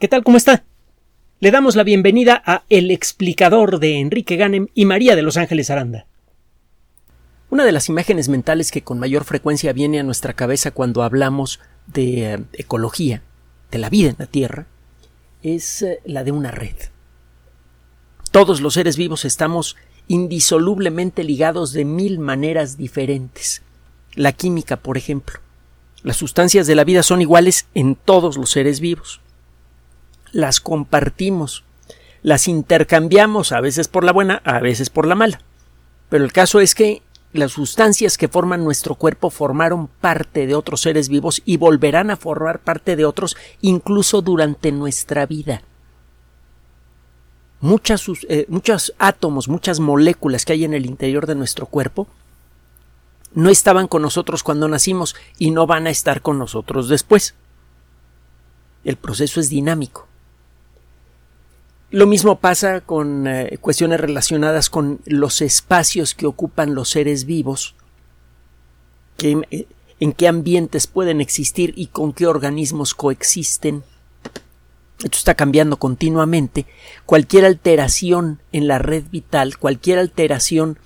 ¿Qué tal? ¿Cómo está? Le damos la bienvenida a El explicador de Enrique Ganem y María de Los Ángeles Aranda. Una de las imágenes mentales que con mayor frecuencia viene a nuestra cabeza cuando hablamos de eh, ecología, de la vida en la Tierra, es eh, la de una red. Todos los seres vivos estamos indisolublemente ligados de mil maneras diferentes. La química, por ejemplo. Las sustancias de la vida son iguales en todos los seres vivos las compartimos, las intercambiamos a veces por la buena, a veces por la mala. Pero el caso es que las sustancias que forman nuestro cuerpo formaron parte de otros seres vivos y volverán a formar parte de otros incluso durante nuestra vida. Muchas, eh, muchos átomos, muchas moléculas que hay en el interior de nuestro cuerpo no estaban con nosotros cuando nacimos y no van a estar con nosotros después. El proceso es dinámico. Lo mismo pasa con eh, cuestiones relacionadas con los espacios que ocupan los seres vivos, eh, en qué ambientes pueden existir y con qué organismos coexisten. Esto está cambiando continuamente. Cualquier alteración en la red vital, cualquier alteración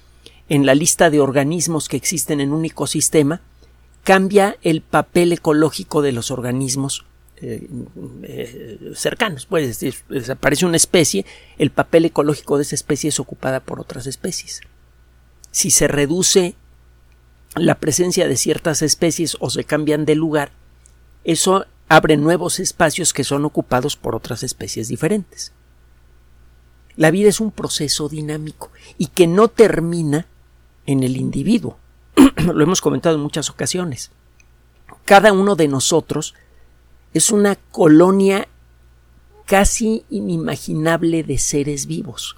en la lista de organismos que existen en un ecosistema, cambia el papel ecológico de los organismos eh, eh, cercanos. Pues desaparece una especie, el papel ecológico de esa especie es ocupada por otras especies. Si se reduce la presencia de ciertas especies o se cambian de lugar, eso abre nuevos espacios que son ocupados por otras especies diferentes. La vida es un proceso dinámico y que no termina en el individuo. Lo hemos comentado en muchas ocasiones. Cada uno de nosotros es una colonia casi inimaginable de seres vivos.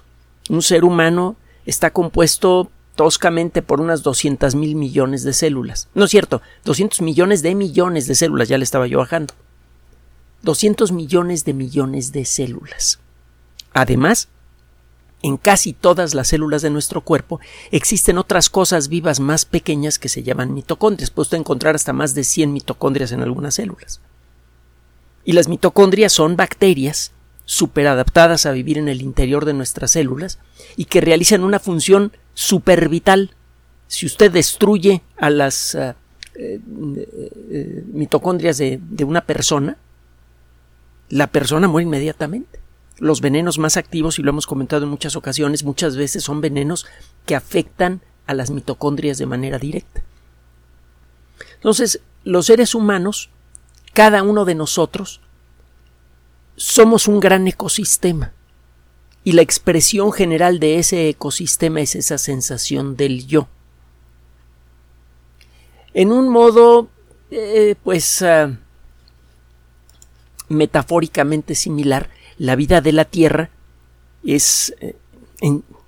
Un ser humano está compuesto toscamente por unas 200 mil millones de células. No es cierto, 200 millones de millones de células, ya le estaba yo bajando. 200 millones de millones de células. Además, en casi todas las células de nuestro cuerpo existen otras cosas vivas más pequeñas que se llaman mitocondrias. Puede encontrar hasta más de 100 mitocondrias en algunas células. Y las mitocondrias son bacterias superadaptadas a vivir en el interior de nuestras células y que realizan una función supervital. Si usted destruye a las eh, eh, eh, mitocondrias de, de una persona, la persona muere inmediatamente. Los venenos más activos, y lo hemos comentado en muchas ocasiones, muchas veces son venenos que afectan a las mitocondrias de manera directa. Entonces, los seres humanos cada uno de nosotros somos un gran ecosistema y la expresión general de ese ecosistema es esa sensación del yo. En un modo, eh, pues, ah, metafóricamente similar, la vida de la Tierra es, eh,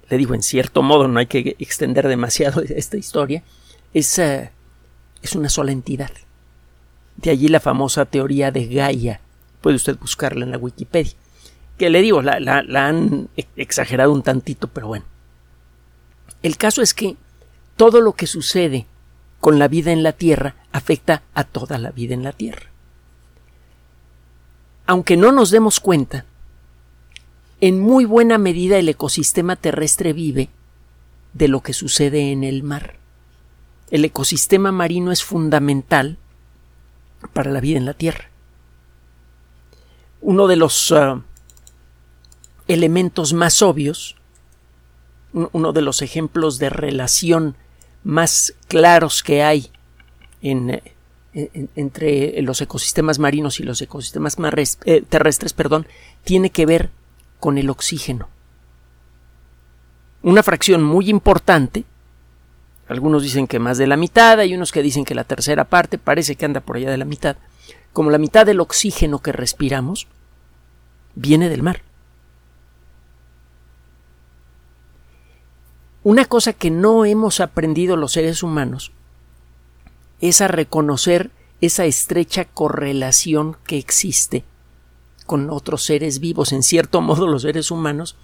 le digo, en cierto modo, no hay que extender demasiado esta historia, es, ah, es una sola entidad. De allí la famosa teoría de Gaia. Puede usted buscarla en la Wikipedia. Que le digo, la, la, han exagerado un tantito, pero bueno. El caso es que todo lo que sucede con la vida en la Tierra afecta a toda la vida en la Tierra. Aunque no nos demos cuenta, en muy buena medida el ecosistema terrestre vive de lo que sucede en el mar. El ecosistema marino es fundamental para la vida en la Tierra. Uno de los ah, elementos más obvios, uno de los ejemplos de relación más claros que hay en, entre los ecosistemas marinos y los ecosistemas eh, terrestres, perdón, tiene que ver con el oxígeno. Una fracción muy importante algunos dicen que más de la mitad, hay unos que dicen que la tercera parte, parece que anda por allá de la mitad. Como la mitad del oxígeno que respiramos viene del mar. Una cosa que no hemos aprendido los seres humanos es a reconocer esa estrecha correlación que existe con otros seres vivos. En cierto modo, los seres humanos,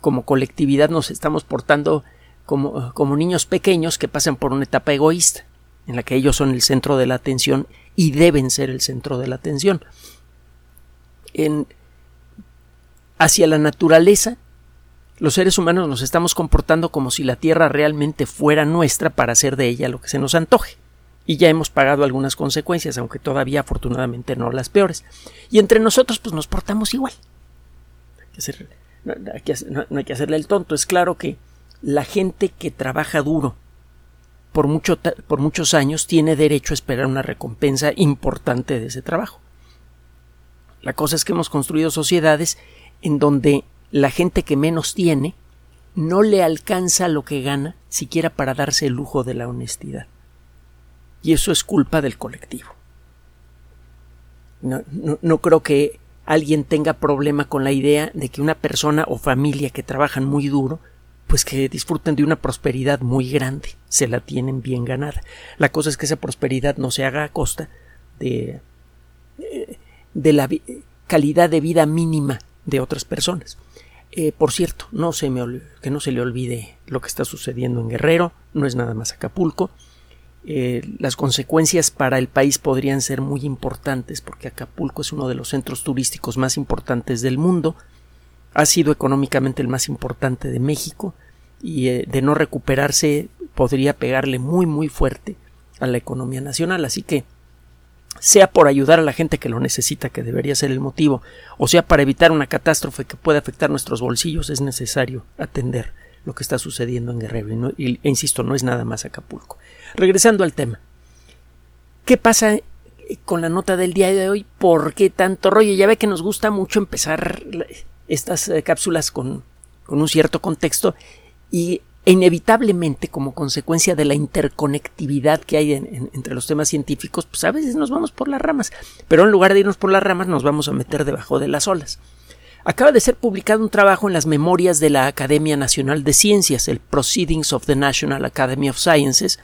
como colectividad, nos estamos portando como, niños pequeños que pasan por una etapa egoísta, en la que ellos son el centro de la atención y deben ser el centro de la atención. En, hacia la naturaleza, los seres humanos nos estamos comportando como si la Tierra realmente fuera nuestra para hacer de ella lo que se nos antoje. Y ya hemos pagado algunas consecuencias, aunque todavía afortunadamente no las peores. Y entre nosotros pues nos portamos igual. no, hay que hacerle el tonto. Es claro que la gente que trabaja duro por, mucho, por muchos años tiene derecho a esperar una recompensa importante de ese trabajo. La cosa es que hemos construido sociedades en donde la gente que menos tiene no le alcanza lo que gana siquiera para darse el lujo de la honestidad. Y eso es culpa del colectivo. No, no, creo que alguien tenga problema con la idea de que una persona o familia que trabajan muy duro, pues que disfruten de una prosperidad muy grande, se la tienen bien ganada. La cosa es que esa prosperidad no se haga a costa de, de la calidad de vida mínima de otras personas. Eh, por cierto, no se me que no se le olvide lo que está sucediendo en Guerrero, no es nada más Acapulco. Eh, las consecuencias para el país podrían ser muy importantes porque Acapulco es uno de los centros turísticos más importantes del mundo, ha sido económicamente el más importante de México y eh, de no recuperarse podría pegarle muy muy fuerte a la economía nacional, así que sea por ayudar a la gente que lo necesita, que debería ser el motivo, o sea para evitar una catástrofe que pueda afectar nuestros bolsillos, es necesario atender lo que está sucediendo en Guerrero. Y, e insisto, no es nada más Acapulco. Regresando al tema. ¿Qué pasa con la nota del día de hoy? ¿Por qué tanto rollo? Ya ve que nos gusta mucho empezar estas eh, cápsulas con, con un cierto contexto y inevitablemente, como consecuencia de la interconectividad que hay entre los temas científicos, pues a veces nos vamos por las ramas, pero en lugar de irnos por las ramas nos vamos a meter debajo de las olas. Acaba de ser publicado un trabajo en las memorias de la Academia Nacional de Ciencias, el Proceedings of the National Academy of Sciences,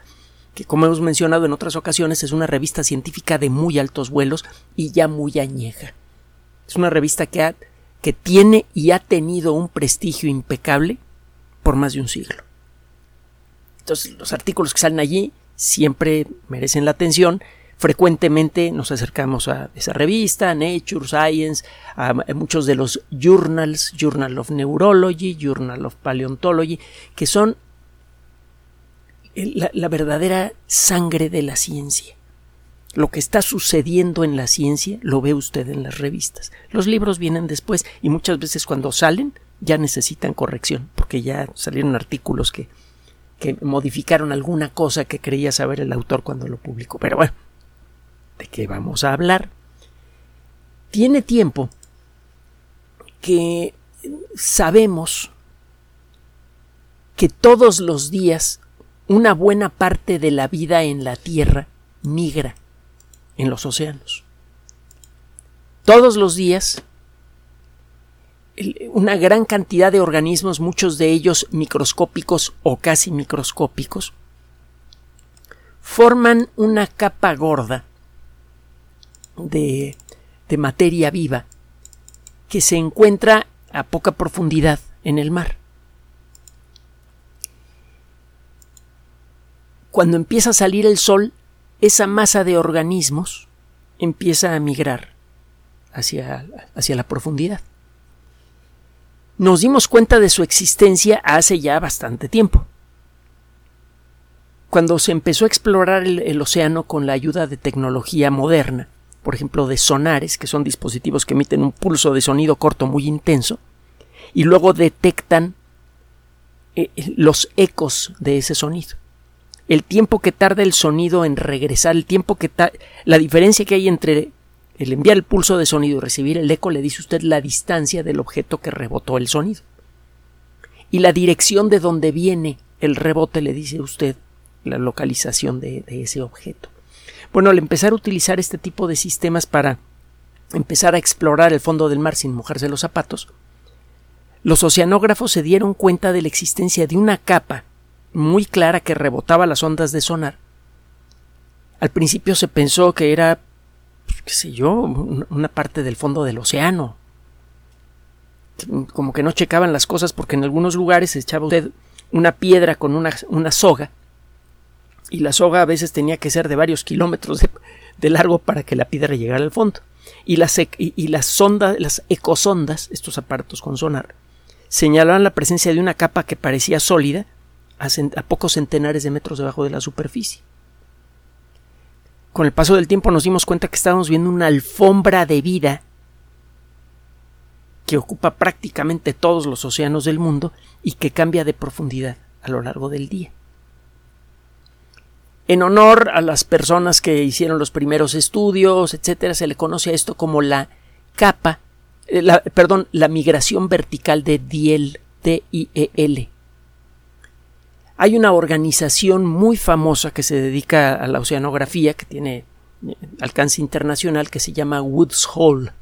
que como hemos mencionado en otras ocasiones es una revista científica de muy altos vuelos y ya muy añeja. Es una revista que, que tiene y ha tenido un prestigio impecable por más de un siglo. Entonces, los artículos que salen allí siempre merecen la atención. Frecuentemente nos acercamos a esa revista, Nature, Science, a muchos de los journals, Journal of Neurology, Journal of Paleontology, que son la, la verdadera sangre de la ciencia. Lo que está sucediendo en la ciencia lo ve usted en las revistas. Los libros vienen después y muchas veces cuando salen ya necesitan corrección porque ya salieron artículos que que modificaron alguna cosa que creía saber el autor cuando lo publicó. Pero bueno, ¿de qué vamos a hablar? Tiene tiempo que sabemos que todos los días una buena parte de la vida en la Tierra migra en los océanos. Todos los días una gran cantidad de organismos, muchos de ellos microscópicos o casi microscópicos, forman una capa gorda de, de materia viva que se encuentra a poca profundidad en el mar. Cuando empieza a salir el sol, esa masa de organismos empieza a migrar hacia, hacia la profundidad nos dimos cuenta de su existencia hace ya bastante tiempo. Cuando se empezó a explorar el, océano con la ayuda de tecnología moderna, por ejemplo de sonares, que son dispositivos que emiten un pulso de sonido corto muy intenso, y luego detectan eh, los ecos de ese sonido. El tiempo que tarda el sonido en regresar, el tiempo que la diferencia que hay entre el enviar el pulso de sonido y recibir el eco le dice usted la distancia del objeto que rebotó el sonido. Y la dirección de donde viene el rebote le dice usted la localización de, ese objeto. Bueno, al empezar a utilizar este tipo de sistemas para empezar a explorar el fondo del mar sin mojarse los zapatos, los oceanógrafos se dieron cuenta de la existencia de una capa muy clara que rebotaba las ondas de sonar. Al principio se pensó que era qué sé yo, una parte del fondo del océano. Como que no checaban las cosas porque en algunos lugares echaba usted una piedra con una, una soga y la soga a veces tenía que ser de varios kilómetros de, largo para que la piedra llegara al fondo. y las, y, las sondas, las ecosondas, estos aparatos con sonar, señalaban la presencia de una capa que parecía sólida a pocos centenares de metros debajo de la superficie. Con el paso del tiempo nos dimos cuenta que estábamos viendo una alfombra de vida que ocupa prácticamente todos los océanos del mundo y que cambia de profundidad a lo largo del día. En honor a las personas que hicieron los primeros estudios, etcétera, se le conoce a esto como la capa, eh, la, perdón, la migración vertical de Diel, D-I-E-L. Hay una organización muy famosa que se dedica a la oceanografía, que tiene eh, alcance internacional, que se llama Woods Hole.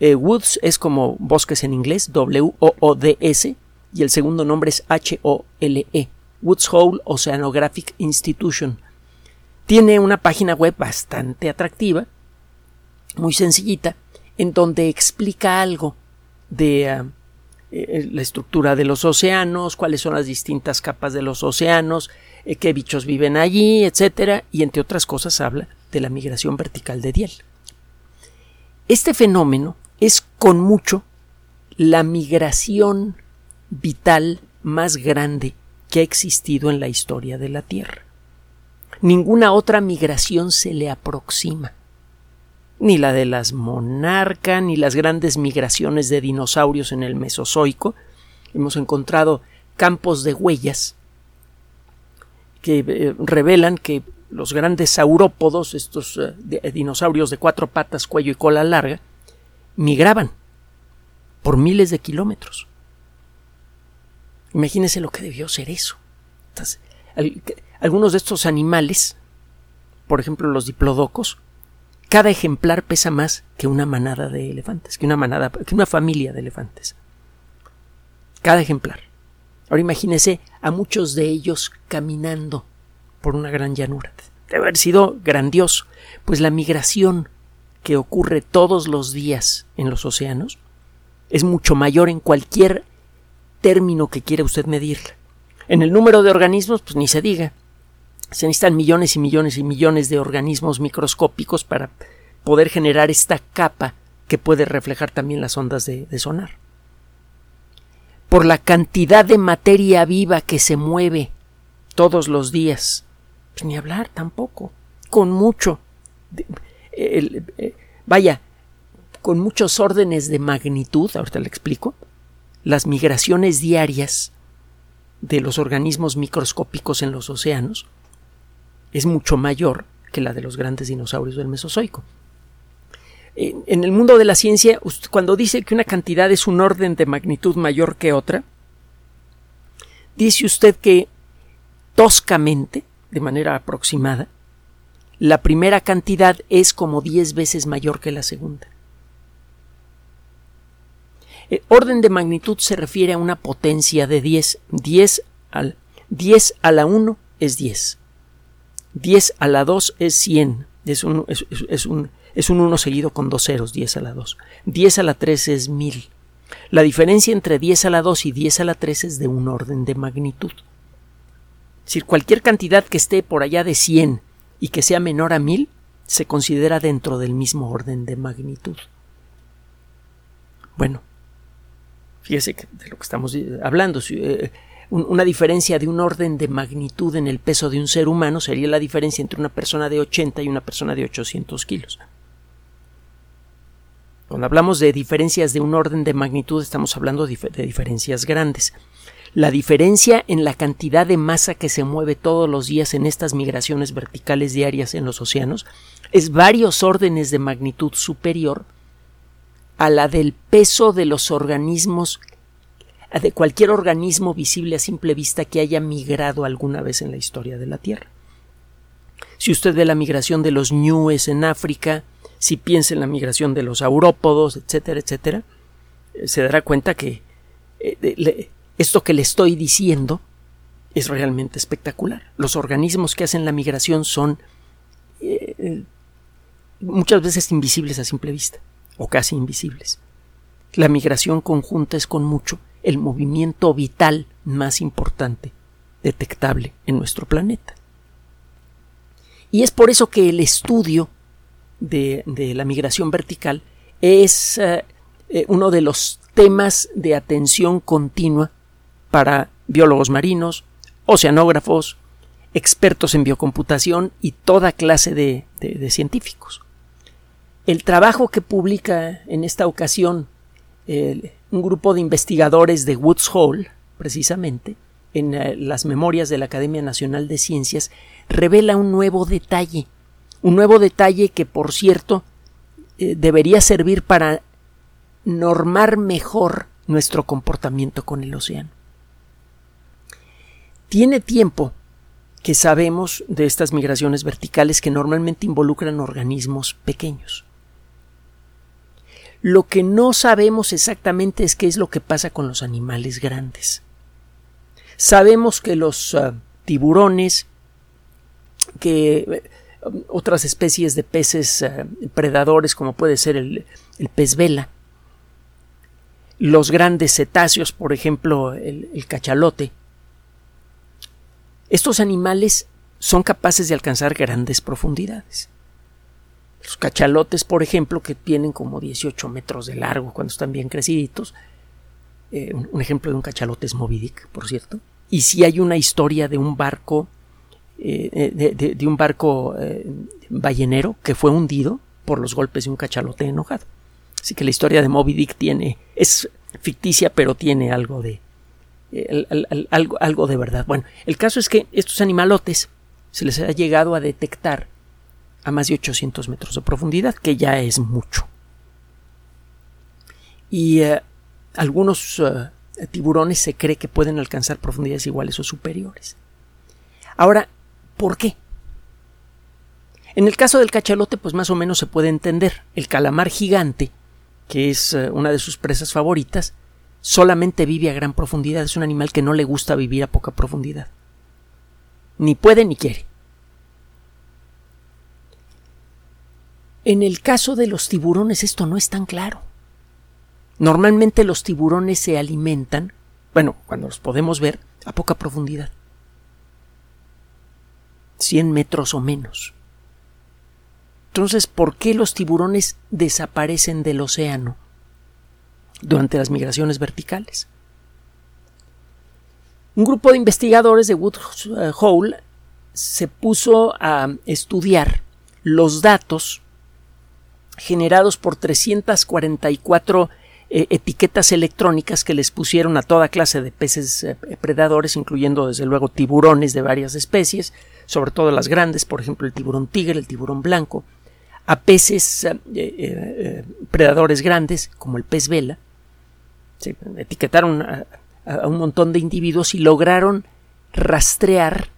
Eh, Woods es como bosques en inglés, W-O-O-D-S, y el segundo nombre es H-O-L-E. Woods Hole Oceanographic Institution. Tiene una página web bastante atractiva, muy sencillita, en donde explica algo de ah, eh, la estructura de los océanos, cuáles son las distintas capas de los océanos, eh, qué bichos viven allí, etcétera, y entre otras cosas habla de la migración vertical de Diel. Este fenómeno es con mucho la migración vital más grande que ha existido en la historia de la Tierra. Ninguna otra migración se le aproxima. Ni la de las monarcas, ni las grandes migraciones de dinosaurios en el Mesozoico. Hemos encontrado campos de huellas que eh, revelan que los grandes saurópodos, estos eh, dinosaurios de cuatro patas, cuello y cola larga, migraban por miles de kilómetros. Imagínese lo que debió ser eso. algunos de estos animales, por ejemplo los diplodocos, cada ejemplar pesa más que una manada de elefantes, que una manada, que una familia de elefantes. Cada ejemplar. Ahora imagínese a muchos de ellos caminando por una gran llanura. Debe haber sido grandioso, pues la migración que ocurre todos los días en los océanos es mucho mayor en cualquier término que quiera usted medir. En el número de organismos, pues ni se diga. Se necesitan millones y millones y millones de organismos microscópicos para poder generar esta capa que puede reflejar también las ondas de, sonar. Por la cantidad de materia viva que se mueve todos los días. Pues ni hablar tampoco. Con mucho. Eh, vaya, con muchos órdenes de magnitud, ahorita le explico, las migraciones diarias de los organismos microscópicos en los océanos es mucho mayor que la de los grandes dinosaurios del Mesozoico. En el mundo de la ciencia, cuando dice que una cantidad es un orden de magnitud mayor que otra, dice usted que toscamente, de manera aproximada, la primera cantidad es como 10 veces mayor que la segunda. El orden de magnitud se refiere a una potencia de 10. 10, al, 10 a la 1 es 10. 10 a la 2 es 100. Es un, es, un, es un 1 seguido con dos ceros, 10 a la 2. 10 a la 3 es 1000. La diferencia entre 10 a la 2 y 10 a la 3 es de un orden de magnitud. Es decir, cualquier cantidad que esté por allá de 100 y que sea menor a 1000 se considera dentro del mismo orden de magnitud. Bueno, Fíjese de lo que estamos hablando. Eh, una diferencia de un orden de magnitud en el peso de un ser humano sería la diferencia entre una persona de 80 y una persona de 800 kilos. Cuando hablamos de diferencias de un orden de magnitud estamos hablando de diferencias grandes. La diferencia en la cantidad de masa que se mueve todos los días en estas migraciones verticales diarias en los océanos es varios órdenes de magnitud superior a la del peso de los organismos, de cualquier organismo visible a simple vista que haya migrado alguna vez en la historia de la Tierra. Si usted ve la migración de los ñúes en África, si piensa en la migración de los aurópodos, etcétera, etcétera, eh, se dará cuenta que eh, esto que le estoy diciendo es realmente espectacular. Los organismos que hacen la migración son eh, muchas veces invisibles a simple vista o casi invisibles. La migración conjunta es con mucho el movimiento vital más importante detectable en nuestro planeta. Y es por eso que el estudio de, la migración vertical es eh, eh, uno de los temas de atención continua para biólogos marinos, oceanógrafos, expertos en biocomputación y toda clase de, científicos. El trabajo que publica en esta ocasión un grupo de investigadores de Woods Hole, precisamente, en eh, las memorias de la Academia Nacional de Ciencias, revela un nuevo detalle. Un nuevo detalle que, por cierto, eh, debería servir para normar mejor nuestro comportamiento con el océano. Tiene tiempo que sabemos de estas migraciones verticales que normalmente involucran organismos pequeños. Lo que no sabemos exactamente es qué es lo que pasa con los animales grandes. Sabemos que los ah, tiburones, que eh, otras especies de peces ah, predadores como puede ser el, pez vela, los grandes cetáceos, por ejemplo, el cachalote, estos animales son capaces de alcanzar grandes profundidades. Los cachalotes, por ejemplo, que tienen como 18 metros de largo cuando están bien creciditos. Eh, un, ejemplo de un cachalote es Moby Dick, por cierto. Y si hay una historia de un barco, eh, eh, de, un barco ballenero que fue hundido por los golpes de un cachalote enojado. Así que la historia de Moby Dick tiene, es ficticia, pero tiene algo de, algo, algo de verdad. Bueno, el caso es que estos animalotes se les ha llegado a detectar a más de 800 metros de profundidad, que ya es mucho. Y eh, algunos eh, tiburones se cree que pueden alcanzar profundidades iguales o superiores. Ahora, ¿por qué? En el caso del cachalote, pues más o menos se puede entender. El calamar gigante, que es eh, una de sus presas favoritas, solamente vive a gran profundidad. Es un animal que no le gusta vivir a poca profundidad. Ni puede ni quiere. En el caso de los tiburones esto no es tan claro. Normalmente los tiburones se alimentan, bueno, cuando los podemos ver, a poca profundidad. 100 metros o menos. Entonces, ¿por qué los tiburones desaparecen del océano durante las migraciones verticales? Un grupo de investigadores de Woods Hole se puso a estudiar los datos generados por 344 eh, etiquetas electrónicas que les pusieron a toda clase de peces eh, predadores, incluyendo desde luego tiburones de varias especies, sobre todo las grandes, por ejemplo el tiburón tigre, el tiburón blanco, a peces eh, predadores grandes como el pez vela. Se etiquetaron a un montón de individuos y lograron rastrear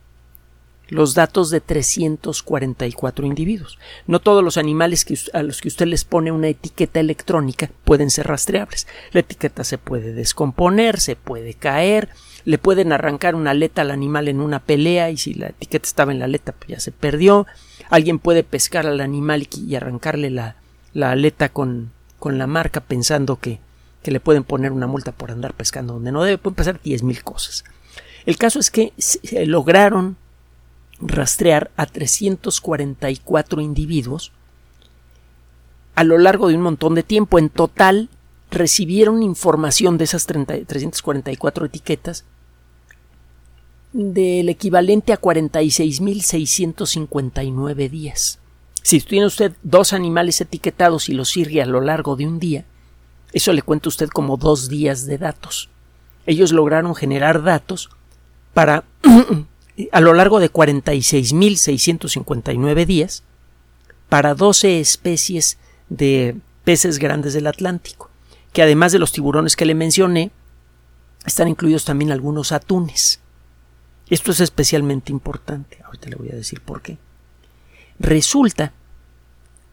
los datos de 344 individuos. No todos los animales a los que usted les pone una etiqueta electrónica pueden ser rastreables. La etiqueta se puede descomponer, se puede caer, le pueden arrancar una aleta al animal en una pelea y si la etiqueta estaba en la aleta pues ya se perdió. Alguien puede pescar al animal y arrancarle la, aleta con, con la marca pensando que, que le pueden poner una multa por andar pescando donde no debe. Pueden pasar 10.000 cosas. El caso es que lograron rastrear a 344 individuos a lo largo de un montón de tiempo. En total, recibieron información de esas 344 etiquetas del equivalente a 46.659 días. Si tiene usted dos animales etiquetados y los sirve a lo largo de un día, eso le cuenta usted como dos días de datos. Ellos lograron generar datos para a lo largo de 46.659 días para 12 especies de peces grandes del Atlántico, que además de los tiburones que le mencioné, están incluidos también algunos atunes. Esto es especialmente importante. Ahorita le voy a decir por qué. Resulta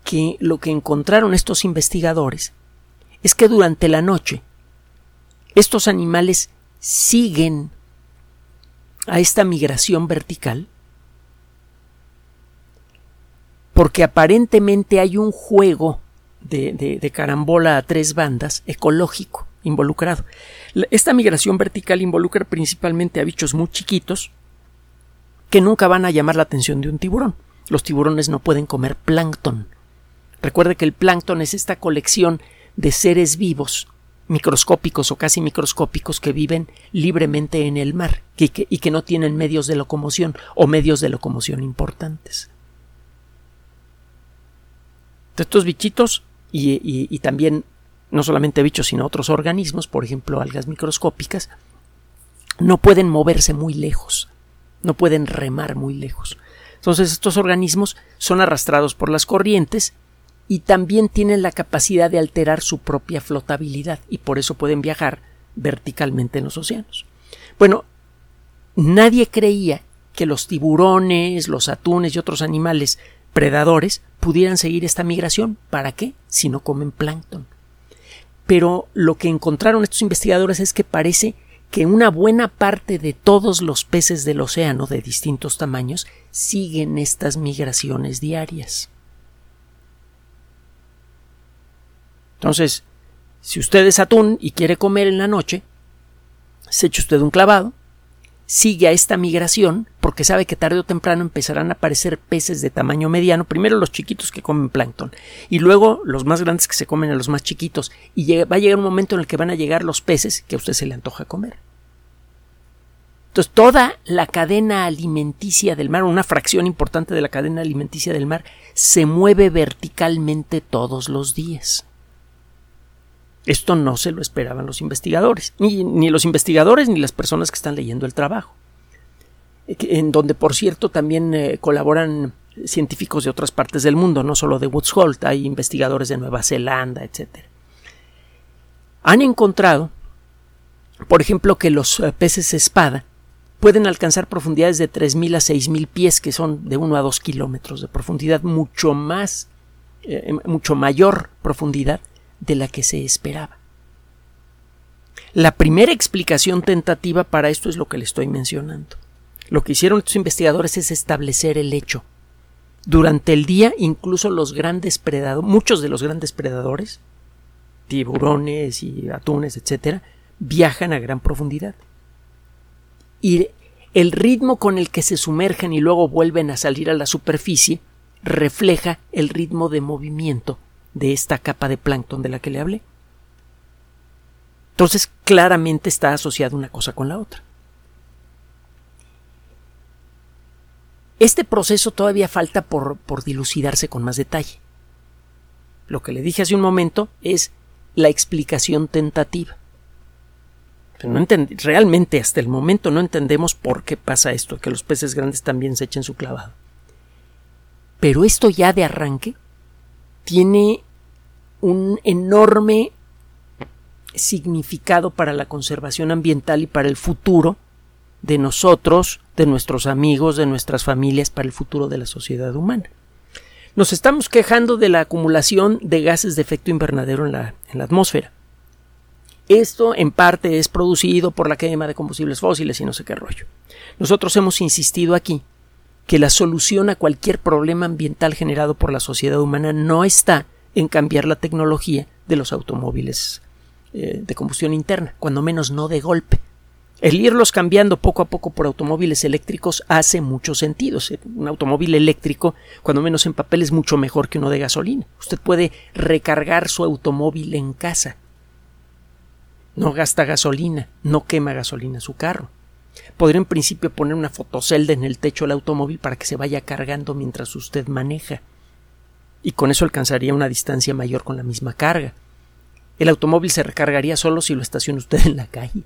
que lo que encontraron estos investigadores es que durante la noche estos animales siguen a esta migración vertical? Porque aparentemente hay un juego de, carambola a tres bandas ecológico involucrado. Esta migración vertical involucra principalmente a bichos muy chiquitos que nunca van a llamar la atención de un tiburón. Los tiburones no pueden comer plancton. Recuerde que el plancton es esta colección de seres vivos, microscópicos o casi microscópicos, que viven libremente en el mar y que, y no tienen medios de locomoción o medios de locomoción importantes. Estos bichitos y, también no solamente bichos, sino otros organismos, por ejemplo algas microscópicas, no pueden moverse muy lejos, no pueden remar muy lejos. Entonces estos organismos son arrastrados por las corrientes y también tienen la capacidad de alterar su propia flotabilidad y por eso pueden viajar verticalmente en los océanos. Bueno, nadie creía que los tiburones, los atunes y otros animales predadores pudieran seguir esta migración. ¿Para qué? Si no comen plancton. Pero lo que encontraron estos investigadores es que parece que una buena parte de todos los peces del océano de distintos tamaños siguen estas migraciones diarias. Entonces, si usted es atún y quiere comer en la noche, se echa usted un clavado, sigue a esta migración porque sabe que tarde o temprano empezarán a aparecer peces de tamaño mediano, primero los chiquitos que comen plancton y luego los más grandes que se comen a los más chiquitos y va a llegar un momento en el que van a llegar los peces que a usted se le antoja comer. Entonces toda la cadena alimenticia del mar, una fracción importante de la cadena alimenticia del mar, se mueve verticalmente todos los días. Esto no se lo esperaban los investigadores, ni, los investigadores ni las personas que están leyendo el trabajo, en donde, por cierto, también eh, colaboran científicos de otras partes del mundo, no solo de Woods Holt, hay investigadores de Nueva Zelanda, etc. Han encontrado, por ejemplo, que los eh, peces espada pueden alcanzar profundidades de 3.000 a 6.000 pies, que son de 1 a 2 kilómetros de profundidad, mucho más, eh, mucho mayor profundidad de la que se esperaba. La primera explicación tentativa para esto es lo que le estoy mencionando. Lo que hicieron estos investigadores es establecer el hecho. Durante el día, incluso los grandes predadores, muchos de los grandes predadores, tiburones y atunes, etcétera, viajan a gran profundidad. Y el ritmo con el que se sumergen y luego vuelven a salir a la superficie refleja el ritmo de movimiento de esta capa de plancton de la que le hablé. Entonces, claramente está asociada una cosa con la otra. Este proceso todavía falta por, por dilucidarse con más detalle. Lo que le dije hace un momento es la explicación tentativa. no realmente hasta el momento no entendemos por qué pasa esto, que los peces grandes también se echen su clavado. Pero esto ya de arranque tiene un enorme significado para la conservación ambiental y para el futuro de nosotros, de nuestros amigos, de nuestras familias, para el futuro de la sociedad humana. Nos estamos quejando de la acumulación de gases de efecto invernadero en la, atmósfera. Esto en parte es producido por la quema de combustibles fósiles y no sé qué rollo. Nosotros hemos insistido aquí que la solución a cualquier problema ambiental generado por la sociedad humana no está en cambiar la tecnología de los automóviles eh, de combustión interna, cuando menos no de golpe. El irlos cambiando poco a poco por automóviles eléctricos hace mucho sentido. Un automóvil eléctrico, cuando menos en papel, es mucho mejor que uno de gasolina. Usted puede recargar su automóvil en casa. No gasta gasolina, no quema gasolina su carro. Podría en principio poner una fotocelda en el techo del automóvil para que se vaya cargando mientras usted maneja y con eso alcanzaría una distancia mayor con la misma carga. El automóvil se recargaría solo si lo estaciona usted en la calle.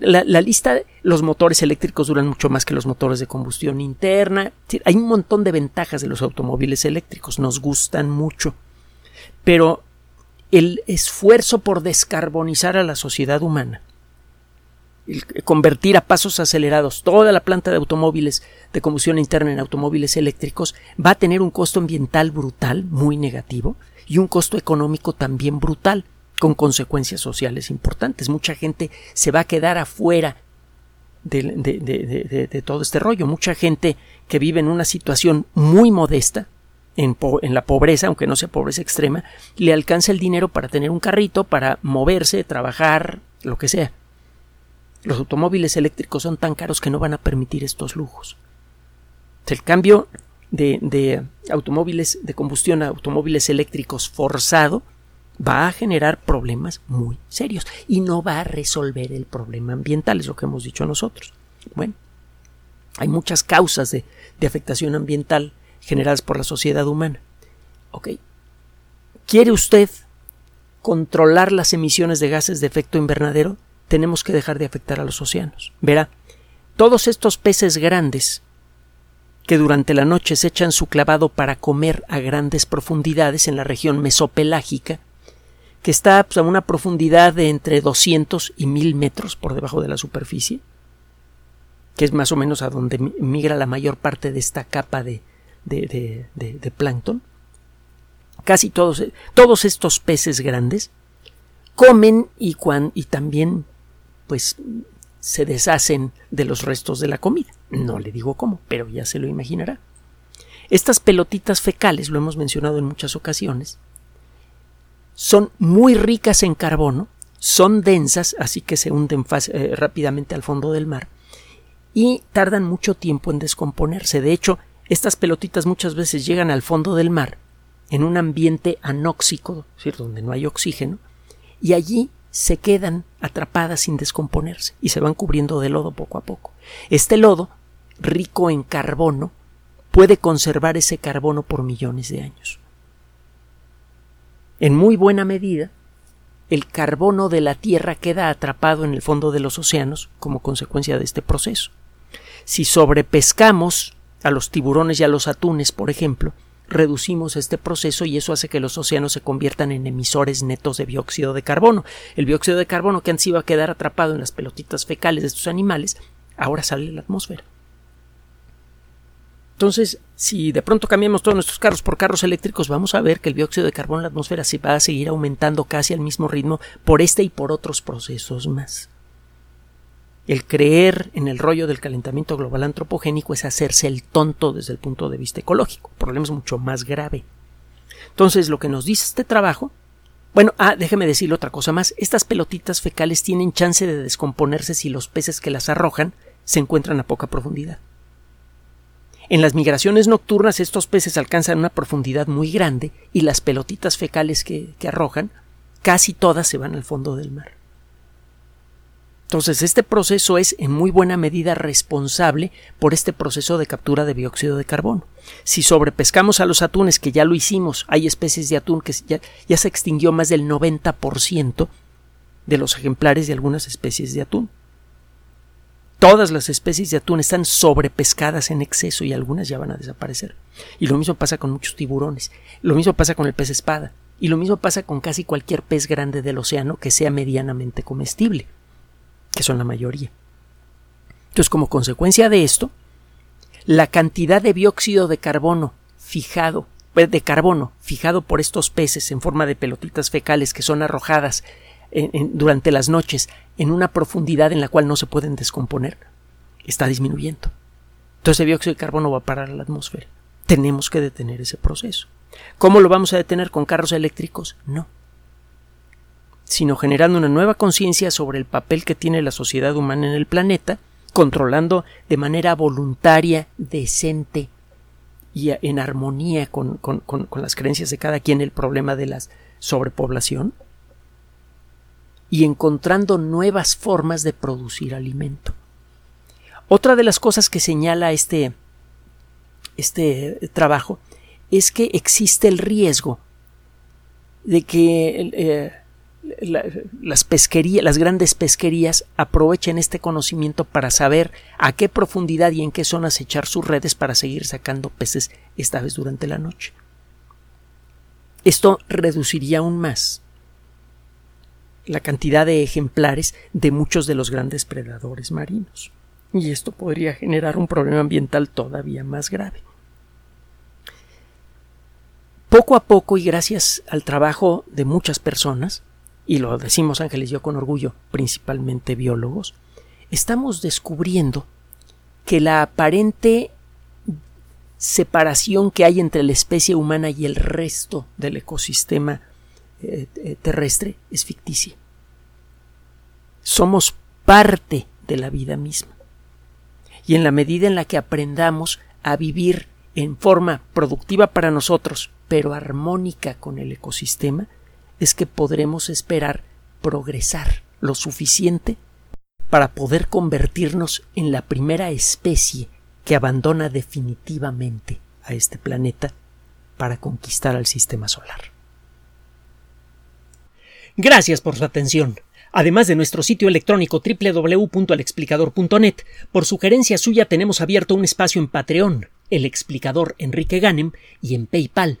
La, lista, los motores eléctricos duran mucho más que los motores de combustión interna. Hay un montón de ventajas de los automóviles eléctricos, nos gustan mucho. Pero el esfuerzo por descarbonizar a la sociedad humana convertir a pasos acelerados toda la planta de automóviles de combustión interna en automóviles eléctricos va a tener un costo ambiental brutal, muy negativo, y un costo económico también brutal, con consecuencias sociales importantes. Mucha gente se va a quedar afuera de, todo este rollo. Mucha gente que vive en una situación muy modesta, en, en, la pobreza, aunque no sea pobreza extrema, le alcanza el dinero para tener un carrito, para moverse, trabajar, lo que sea. Los automóviles eléctricos son tan caros que no van a permitir estos lujos. El cambio, de, automóviles de combustión a automóviles eléctricos forzado va a generar problemas muy serios y no va a resolver el problema ambiental, es lo que hemos dicho nosotros. Bueno, hay muchas causas de, de afectación ambiental generadas por la sociedad humana. ¿Ok? ¿Quiere usted controlar las emisiones de gases de efecto invernadero? Tenemos que dejar de afectar a los océanos. Verá, todos estos peces grandes que durante la noche se echan su clavado para comer a grandes profundidades en la región mesopelágica, que está pues, a una profundidad de entre 200 y 1000 metros por debajo de la superficie, que es más o menos a donde migra la mayor parte de esta capa de, de, de, plancton. Casi todos, todos estos peces grandes comen y, y también pues se deshacen de los restos de la comida. No le digo cómo, pero ya se lo imaginará. Estas pelotitas fecales, lo hemos mencionado en muchas ocasiones, son muy ricas en carbono, son densas, así que se hunden eh, rápidamente al fondo del mar, y tardan mucho tiempo en descomponerse. De hecho, estas pelotitas muchas veces llegan al fondo del mar, en un ambiente anóxico, es decir, donde no hay oxígeno, y allí se quedan atrapadas sin descomponerse y se van cubriendo de lodo poco a poco. Este lodo, rico en carbono, puede conservar ese carbono por millones de años. En muy buena medida, el carbono de la Tierra queda atrapado en el fondo de los océanos como consecuencia de este proceso. Si sobrepescamos a los tiburones y a los atunes, por ejemplo, reducimos este proceso y eso hace que los océanos se conviertan en emisores netos de dióxido de carbono. El dióxido de carbono que antes iba a quedar atrapado en las pelotitas fecales de estos animales, ahora sale a la atmósfera. Entonces, si de pronto cambiamos todos nuestros carros por carros eléctricos, vamos a ver que el dióxido de carbono en la atmósfera se va a seguir aumentando casi al mismo ritmo por este y por otros procesos más. El creer en el rollo del calentamiento global antropogénico es hacerse el tonto desde el punto de vista ecológico. El problema es mucho más grave. Entonces, lo que nos dice este trabajo. Bueno, ah, déjeme decirle otra cosa más. Estas pelotitas fecales tienen chance de descomponerse si los peces que las arrojan se encuentran a poca profundidad. En las migraciones nocturnas estos peces alcanzan una profundidad muy grande y las pelotitas fecales que, que arrojan casi todas se van al fondo del mar. Entonces, este proceso es en muy buena medida responsable por este proceso de captura de dióxido de carbono. Si sobrepescamos a los atunes, que ya lo hicimos, hay especies de atún que ya, ya se extinguió más del 90% de los ejemplares de algunas especies de atún. Todas las especies de atún están sobrepescadas en exceso y algunas ya van a desaparecer. Y lo mismo pasa con muchos tiburones. Lo mismo pasa con el pez espada. Y lo mismo pasa con casi cualquier pez grande del océano que sea medianamente comestible que son la mayoría. Entonces, como consecuencia de esto, la cantidad de dióxido de carbono fijado, pues, de carbono fijado por estos peces en forma de pelotitas fecales que son arrojadas durante las noches en una profundidad en la cual no se pueden descomponer, está disminuyendo. Entonces el dióxido de carbono va a parar a la atmósfera. Tenemos que detener ese proceso. ¿Cómo lo vamos a detener con carros eléctricos? No sino generando una nueva conciencia sobre el papel que tiene la sociedad humana en el planeta, controlando de manera voluntaria, decente y en armonía con, las creencias de cada quien el problema de la sobrepoblación y encontrando nuevas formas de producir alimento. Otra de las cosas que señala este, este trabajo es que existe el riesgo de que eh, las pesquerías, las grandes pesquerías aprovechen este conocimiento para saber a qué profundidad y en qué zonas echar sus redes para seguir sacando peces esta vez durante la noche. Esto reduciría aún más la cantidad de ejemplares de muchos de los grandes predadores marinos. Y esto podría generar un problema ambiental todavía más grave. Poco a poco y gracias al trabajo de muchas personas, y lo decimos Ángeles yo con orgullo, principalmente biólogos, estamos descubriendo que la aparente separación que hay entre la especie humana y el resto del ecosistema eh, eh, terrestre es ficticia. Somos parte de la vida misma. Y en la medida en la que aprendamos a vivir en forma productiva para nosotros, pero armónica con el ecosistema, es que podremos esperar progresar lo suficiente para poder convertirnos en la primera especie que abandona definitivamente a este planeta para conquistar al sistema solar. Gracias por su atención. Además de nuestro sitio electrónico www.alexplicador.net, por sugerencia suya tenemos abierto un espacio en Patreon, el explicador Enrique Ganem, y en PayPal,